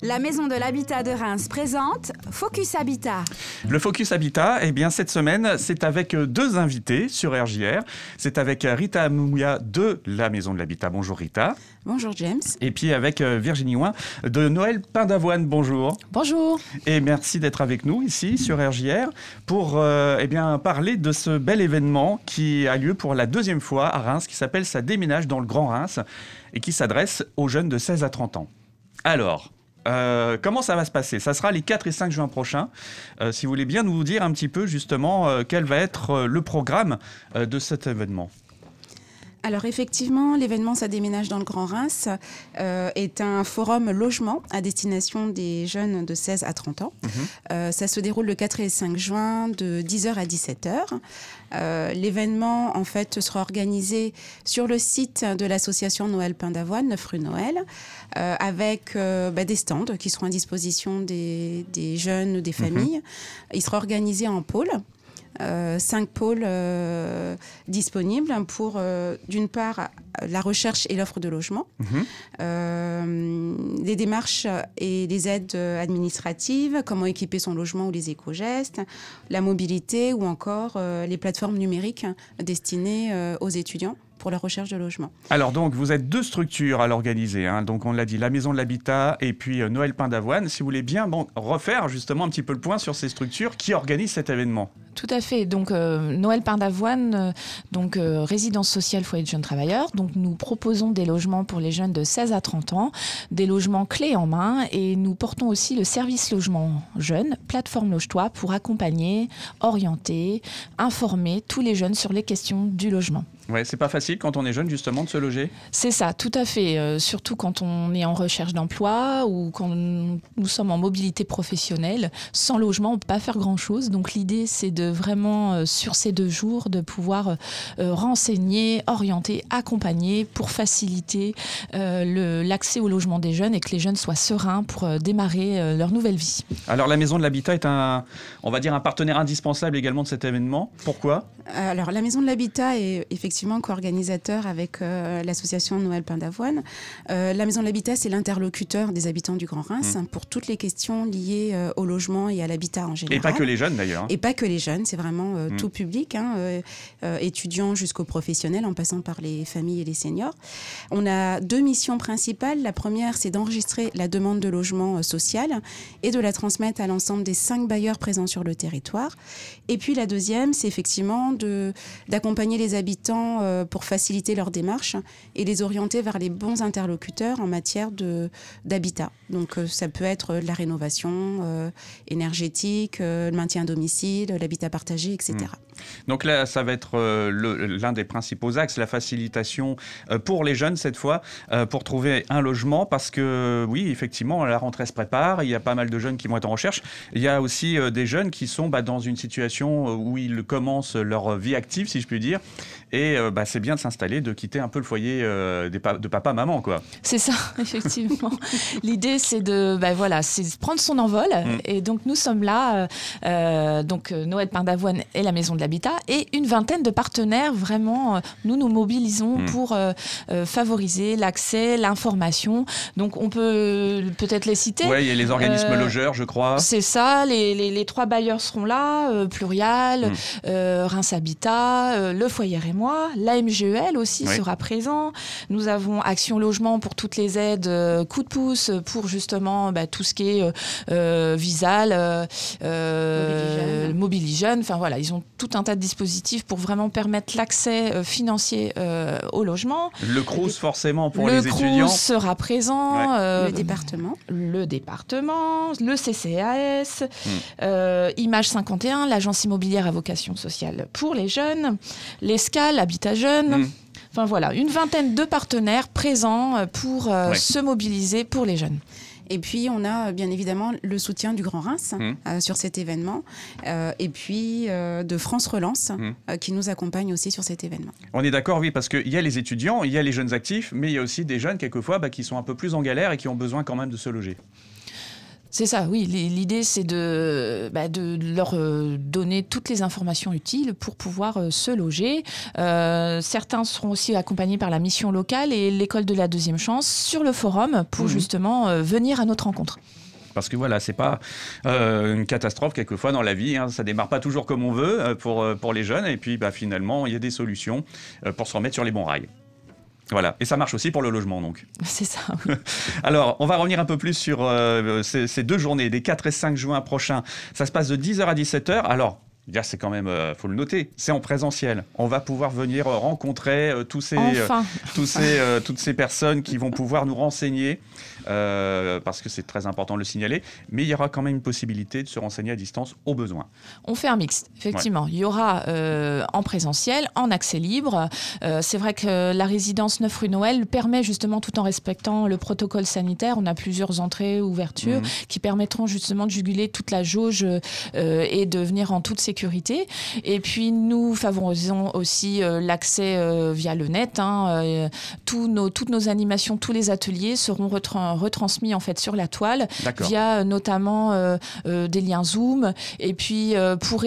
La Maison de l'Habitat de Reims présente Focus Habitat. Le Focus Habitat, eh bien, cette semaine, c'est avec deux invités sur RJR. C'est avec Rita Mouya de la Maison de l'Habitat. Bonjour Rita. Bonjour James. Et puis avec Virginie Ouin de Noël Pain d'Avoine. Bonjour. Bonjour. Et merci d'être avec nous ici sur RJR pour eh bien, parler de ce bel événement qui a lieu pour la deuxième fois à Reims, qui s'appelle Ça déménage dans le Grand Reims et qui s'adresse aux jeunes de 16 à 30 ans. Alors, euh, comment ça va se passer? Ça sera les 4 et 5 juin prochains. Euh, si vous voulez bien nous dire un petit peu justement euh, quel va être le programme de cet événement. Alors effectivement, l'événement Ça déménage dans le Grand Reims est un forum logement à destination des jeunes de 16 à 30 ans. Mhm. ça se déroule le 4 et 5 juin de 10h à 17h. L'événement en fait sera organisé sur le site de l'association Noël Pain d'Avoine, 9 rue Noël. Euh, avec euh, bah, des stands qui seront à disposition des, jeunes, des mhm. familles. Il sera organisé en pôles. Euh, cinq pôles disponibles pour, d'une part, la recherche et l'offre de logement, mhm. les démarches et les aides administratives, comment équiper son logement ou les éco-gestes, la mobilité ou encore les plateformes numériques destinées aux étudiants pour la recherche de logement. Alors donc, vous êtes deux structures à l'organiser. Hein. Donc on l'a dit, la Maison de l'Habitat et puis euh, Noël Pain d'Avoine. Si vous voulez bien bon, refaire justement un petit peu le point sur ces structures qui organisent cet événement. Tout à fait. Donc euh, Noël Pain d'Avoine, euh, donc résidence sociale foyer de jeunes travailleurs. Donc nous proposons des logements pour les jeunes de 16 à 30 ans, des logements clés en main et nous portons aussi le service logement jeune, plateforme Loge-toi pour accompagner, orienter, informer tous les jeunes sur les questions du logement. Ouais, c'est pas facile quand on est jeune justement de se loger? C'est ça, tout à fait. Euh, surtout quand on est en recherche d'emploi ou quand nous sommes en mobilité professionnelle. Sans logement, on peut pas faire grand chose. Donc l'idée, c'est de vraiment euh, sur ces deux jours de pouvoir euh, renseigner, orienter, accompagner pour faciliter l'accès au logement des jeunes et que les jeunes soient sereins pour démarrer leur nouvelle vie. Alors la Maison de l'Habitat est un, on va dire, un partenaire indispensable également de cet événement. Pourquoi? Alors la Maison de l'Habitat est effectivement co-organisateur avec euh, l'association Noël Pain d'Avoine. Euh, la Maison de l'Habitat, c'est l'interlocuteur des habitants du Grand Reims mmh. pour toutes les questions liées euh, au logement et à l'habitat en général. Et pas que les jeunes d'ailleurs. Hein. Et pas que les jeunes, c'est vraiment mmh. tout public, hein, étudiants jusqu'aux professionnels, en passant par les familles et les seniors. On a deux missions principales. La première, c'est d'enregistrer la demande de logement social et de la transmettre à l'ensemble des cinq bailleurs présents sur le territoire. Et puis la deuxième, c'est effectivement d'accompagner les habitants euh, pour faciliter leur démarche et les orienter vers les bons interlocuteurs en matière d'habitat. Donc euh, ça peut être la rénovation euh, énergétique, le maintien à domicile, l'habitat partagé, etc. Mmh. Donc là, ça va être l'un des principaux axes, la facilitation pour les jeunes cette fois, pour trouver un logement, parce que oui, effectivement, la rentrée se prépare, il y a pas mal de jeunes qui vont être en recherche. Il y a aussi des jeunes qui sont bah, dans une situation où ils commencent leur vie active, si je puis dire, et euh, bah, c'est bien de s'installer, de quitter un peu le foyer euh, de papa-maman. quoi. C'est ça, effectivement. L'idée, c'est de bah, voilà, prendre son envol. Mm. Et donc, nous sommes là, euh, donc Noël Pain d'Avoine et la Maison de l'Habitat, et une vingtaine de partenaires. Vraiment, nous nous mobilisons mm. pour favoriser l'accès, l'information. Donc, on peut peut-être les citer. Oui, il y a les organismes logeurs, je crois. C'est ça, les, les, trois bailleurs seront là, Plurial, mm. Reims Habitat, le foyer et moi. L'AMGEL aussi sera présent. Nous avons Action Logement pour toutes les aides, euh, coup de pouce pour justement bah, tout ce qui est euh, euh Visal, euh, Mobiligène. Enfin voilà, ils ont tout un tas de dispositifs pour vraiment permettre l'accès financier au logement. Le CRUS forcément pour les étudiants. Le CRUS sera présent. le département. Le département, le CCAS, hmm. Image 51, l'agence immobilière à vocation sociale pour les jeunes, les Habitat Jeune. Hmm. Enfin voilà, une vingtaine de partenaires présents euh, pour euh, se mobiliser pour les jeunes. Et puis, on a bien évidemment le soutien du Grand Reims hmm. euh, sur cet événement. et puis, de France Relance, hmm. qui nous accompagne aussi sur cet événement. On est d'accord, oui, parce qu'il y a les étudiants, il y a les jeunes actifs, mais il y a aussi des jeunes, quelquefois, bah, qui sont un peu plus en galère et qui ont besoin quand même de se loger. C'est ça, oui. L'idée, c'est de, bah, de leur euh, donner toutes les informations utiles pour pouvoir euh, se loger. Euh, certains seront aussi accompagnés par la mission locale et l'école de la deuxième chance sur le forum pour mmh. justement venir à notre rencontre parce que voilà, c'est pas une catastrophe quelquefois dans la vie. Hein. Ça démarre pas toujours comme on veut pour, pour les jeunes. Et puis bah, finalement, il y a des solutions pour se remettre sur les bons rails. Voilà, et ça marche aussi pour le logement donc. C'est ça. Alors, on va revenir un peu plus sur euh, ces, deux journées, des 4 et 5 juin prochains. Ça se passe de 10h à 17h. Alors, c'est quand même, euh, faut le noter, c'est en présentiel. On va pouvoir venir euh, rencontrer tous ces, tous ces, toutes ces personnes qui vont pouvoir nous renseigner euh, parce que c'est très important de le signaler, mais il y aura quand même une possibilité de se renseigner à distance au besoin. On fait un mix, effectivement. Il y aura euh, en présentiel, en accès libre. Euh, c'est vrai que la résidence 9 rue Noël permet justement, tout en respectant le protocole sanitaire, on a plusieurs entrées, ouvertures, mhm. qui permettront justement de juguler toute la jauge et de venir en toute sécurité. Et puis nous favorisons aussi l'accès via le net. Hein, nos, toutes nos animations, tous les ateliers seront retransmis retransmis en fait sur la toile via euh, notamment euh, euh, des liens Zoom. Et puis pour,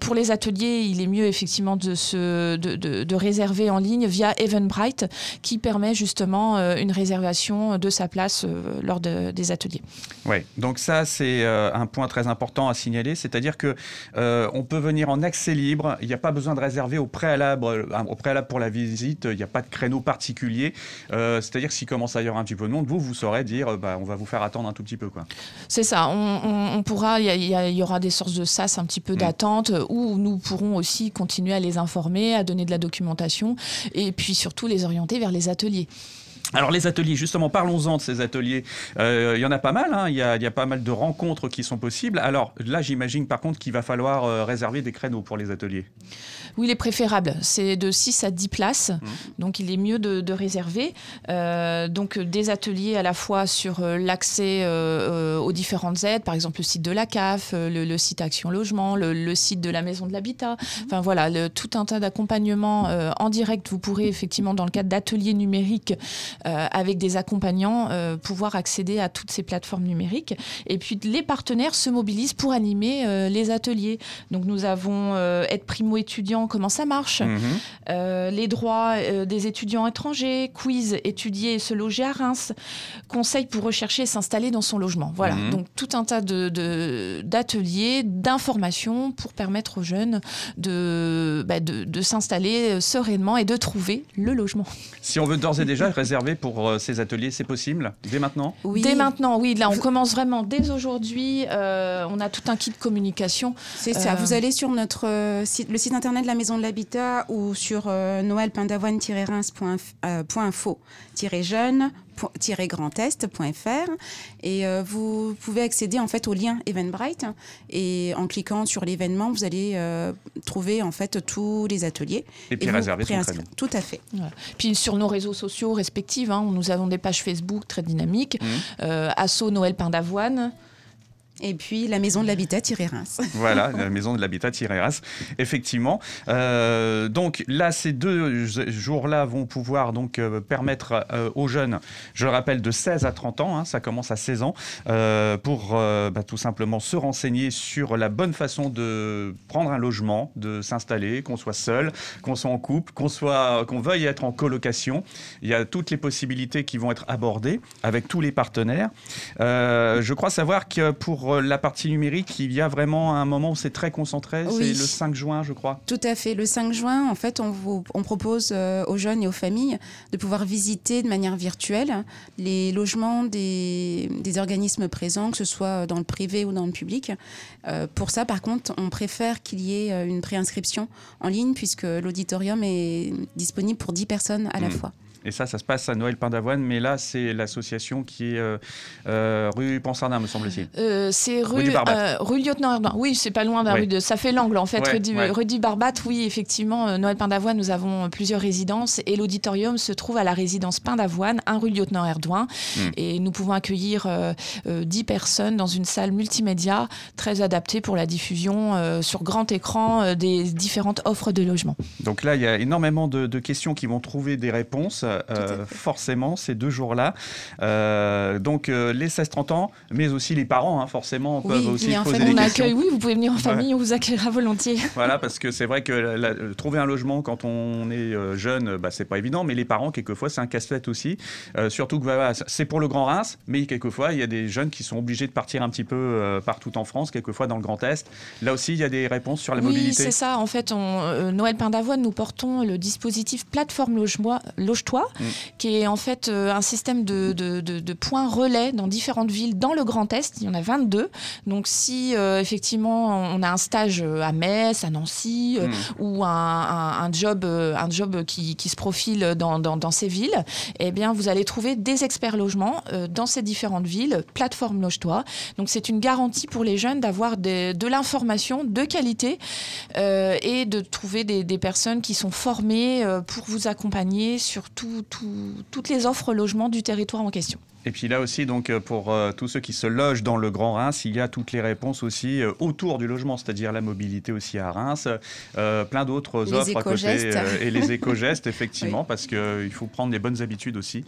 pour les ateliers, il est mieux effectivement de, se, de, de, réserver en ligne via Eventbrite qui permet justement une réservation de sa place lors des ateliers. Oui, donc ça c'est un point très important à signaler, c'est-à-dire que on peut venir en accès libre, il n'y a pas besoin de réserver au préalable, au préalable pour la visite, il n'y a pas de créneau particulier. c'est-à-dire que s'il commence à y avoir un petit peu de monde, vous vous saurez dire euh, bah, on va vous faire attendre un tout petit peu. C'est ça, on, pourra, il y, aura des sources de SAS, un petit peu mm. d'attente, où nous pourrons aussi continuer à les informer, à donner de la documentation, et puis surtout les orienter vers les ateliers. Alors les ateliers, justement, parlons-en de ces ateliers. Euh, il y en a pas mal, hein. il, y a, pas mal de rencontres qui sont possibles. Alors là, j'imagine par contre qu'il va falloir euh, réserver des créneaux pour les ateliers. Oui, il est préférable. C'est de 6 à 10 places, mmh. donc il est mieux de, réserver. Euh, donc des ateliers à la fois sur l'accès aux différentes aides, par exemple le site de la CAF, le, site Action Logement, le, site de la Maison de l'Habitat. Mmh. Enfin voilà, tout un tas d'accompagnements en direct. Vous pourrez effectivement, dans le cadre d'ateliers numériques, avec des accompagnants, euh, pouvoir accéder à toutes ces plateformes numériques. Et puis les partenaires se mobilisent pour animer euh, les ateliers. Donc nous avons être primo étudiant, comment ça marche, mhm. les droits des étudiants étrangers, quiz, étudier et se loger à Reims, conseils pour rechercher et s'installer dans son logement. Voilà, mhm. donc tout un tas d'ateliers, de, d'informations pour permettre aux jeunes de, bah, de, de s'installer sereinement et de trouver le logement. Si on veut d'ores et déjà réserver pour euh, ces ateliers C'est possible Dès maintenant? Oui. Dès maintenant, oui. Là, on commence vraiment dès aujourd'hui. Euh, on a tout un kit de communication. C'est ça. Euh, Vous allez sur notre site, le site internet de la Maison de l'Habitat ou sur noëlpindavoine-reims.info-jeune grandest.fr et euh, vous pouvez accéder en fait au lien Eventbrite. Et en cliquant sur l'événement vous allez euh, trouver en fait tous les ateliers. Et puis réserver son tout à fait. Puis sur nos réseaux sociaux respectifs hein, nous avons des pages Facebook très dynamiques mmh. euh, Asso Noël Pain d'Avoine et puis la maison de l'habitat-Reims. voilà, la maison de l'habitat-Reims, effectivement. Euh, donc là, ces deux jours-là vont pouvoir donc euh, permettre euh, aux jeunes, je le rappelle, de 16 à 30 ans, hein, ça commence à 16 ans, pour bah, tout simplement se renseigner sur la bonne façon de prendre un logement, de s'installer, qu'on soit seul, qu'on soit en couple, qu'on soit, qu'on veuille être en colocation. Il y a toutes les possibilités qui vont être abordées avec tous les partenaires. je crois savoir que pour euh, la partie numérique, il y a vraiment un moment où c'est très concentré, c'est le 5 juin, je crois. Tout à fait. Le 5 juin, en fait, on, vous, on propose euh, aux jeunes et aux familles de pouvoir visiter de manière virtuelle les logements des, des organismes présents, que ce soit dans le privé ou dans le public. Euh, pour ça, par contre, on préfère qu'il y ait une préinscription en ligne puisque l'auditorium est disponible pour 10 personnes à la hmm. fois. Et ça, ça se passe à Noël Pain d'Avoine, mais là, c'est l'association qui est euh, euh, rue Pansardin, me semble-t-il. Euh, c'est rue, rue, Lieutenant Erdin. Oui, c'est pas loin de la rue de. Ça fait l'angle, en fait. rue, du, Barbat, oui, effectivement. Noël Pain d'Avoine, nous avons plusieurs résidences et l'auditorium se trouve à la résidence Pain d'Avoine, 1 rue Lieutenant Erdouin. Hmm. Et nous pouvons accueillir 10 personnes dans une salle multimédia très adaptée pour la diffusion sur grand écran des différentes offres de logement. Donc là, il y a énormément de, de questions qui vont trouver des réponses. Forcément ces deux jours-là. donc les 16-30 ans, mais aussi les parents, hein, forcément, peuvent aussi poser des on questions. Accueille, oui, vous pouvez venir en famille, on vous accueillera volontiers. Voilà, parce que c'est vrai que trouver un logement quand on est jeune, bah, c'est pas évident, mais les parents, quelquefois, c'est un casse-tête aussi. surtout que bah, c'est pour le Grand Reims, mais quelquefois, il y a des jeunes qui sont obligés de partir un petit peu partout en France, quelquefois dans le Grand Est. Là aussi, il y a des réponses sur la mobilité. Oui, c'est ça. En fait, on, euh, Noël Pain d'Avoine, nous portons le dispositif plateforme Loge-toi, mm. qui est en fait euh, un système de, de, points relais dans différentes villes dans le Grand Est. Il y en a 22. Donc, si euh, effectivement on a un stage à Metz, à Nancy, mm. ou un, job, un job qui, qui se profile dans, dans, ces villes, eh bien, vous allez trouver des experts logements dans ces différentes villes, plateforme Loge-toi. Donc, c'est une garantie pour les jeunes d'avoir de l'information de qualité euh, et de trouver des, personnes qui sont formées euh, pour vous accompagner sur toutes les offres logements du territoire en question. Et puis là aussi, donc euh, pour euh, tous ceux qui se logent dans le Grand Reims, il y a toutes les réponses aussi euh, autour du logement, c'est-à-dire la mobilité aussi à Reims, plein d'autres offres à côté et les éco-gestes effectivement, parce qu'il faut prendre les bonnes habitudes aussi.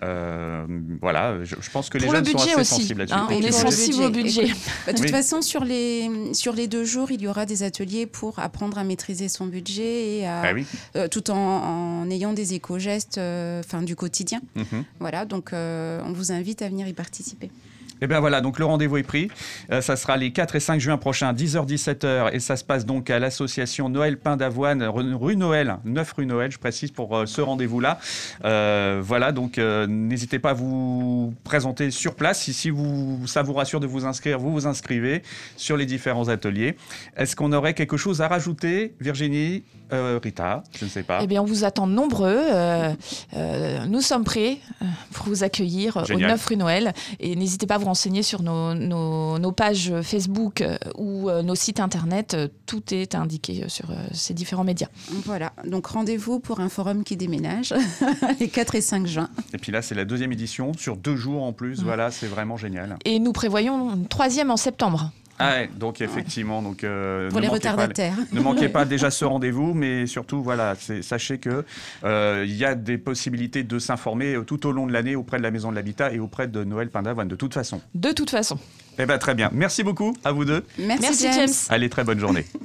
voilà, je, pense que les jeunes sont assez sensibles là-dessus. Hein, on est sensible au budget. Bah, de toute façon, sur les sur les deux jours, il y aura des ateliers pour apprendre à maîtriser son budget et à, ah tout en, en, ayant des éco-gestes, enfin du quotidien. Mhm. Voilà, donc on vous invite à venir y participer. Et eh bien voilà, donc le rendez-vous est pris. Euh, ça sera les 4 et 5 juin prochains, 10h-17h, et ça se passe donc à l'association Noël Pain d'Avoine, rue Noël, 9 rue Noël, je précise, pour euh, ce rendez-vous-là. Euh, voilà, donc n'hésitez pas à vous présenter sur place. Si, si vous, ça vous rassure de vous inscrire, vous vous inscrivez sur les différents ateliers. Est-ce qu'on aurait quelque chose à rajouter, Virginie Rita, je ne sais pas. Eh bien, on vous attend nombreux. nous sommes prêts pour vous accueillir au 9 rue Noël. Et n'hésitez pas à vous renseigner sur nos, nos, pages Facebook euh, ou euh, nos sites internet. Euh, tout est indiqué sur ces différents médias. Voilà, donc rendez-vous pour un forum qui déménage les 4 et 5 juin. Et puis là, c'est la deuxième édition sur deux jours en plus. Voilà, c'est vraiment génial. Et nous prévoyons une troisième en septembre. Ah ouais, donc effectivement, donc euh, pour les retardataires. ne manquez pas déjà ce rendez-vous, mais surtout voilà, sachez que euh, il y a des possibilités de s'informer tout au long de l'année auprès de la Maison de l'Habitat et auprès de Noël Pindavoine, de toute façon. De toute façon. Eh bien très bien, merci beaucoup à vous deux. Merci, James. Allez, très bonne journée.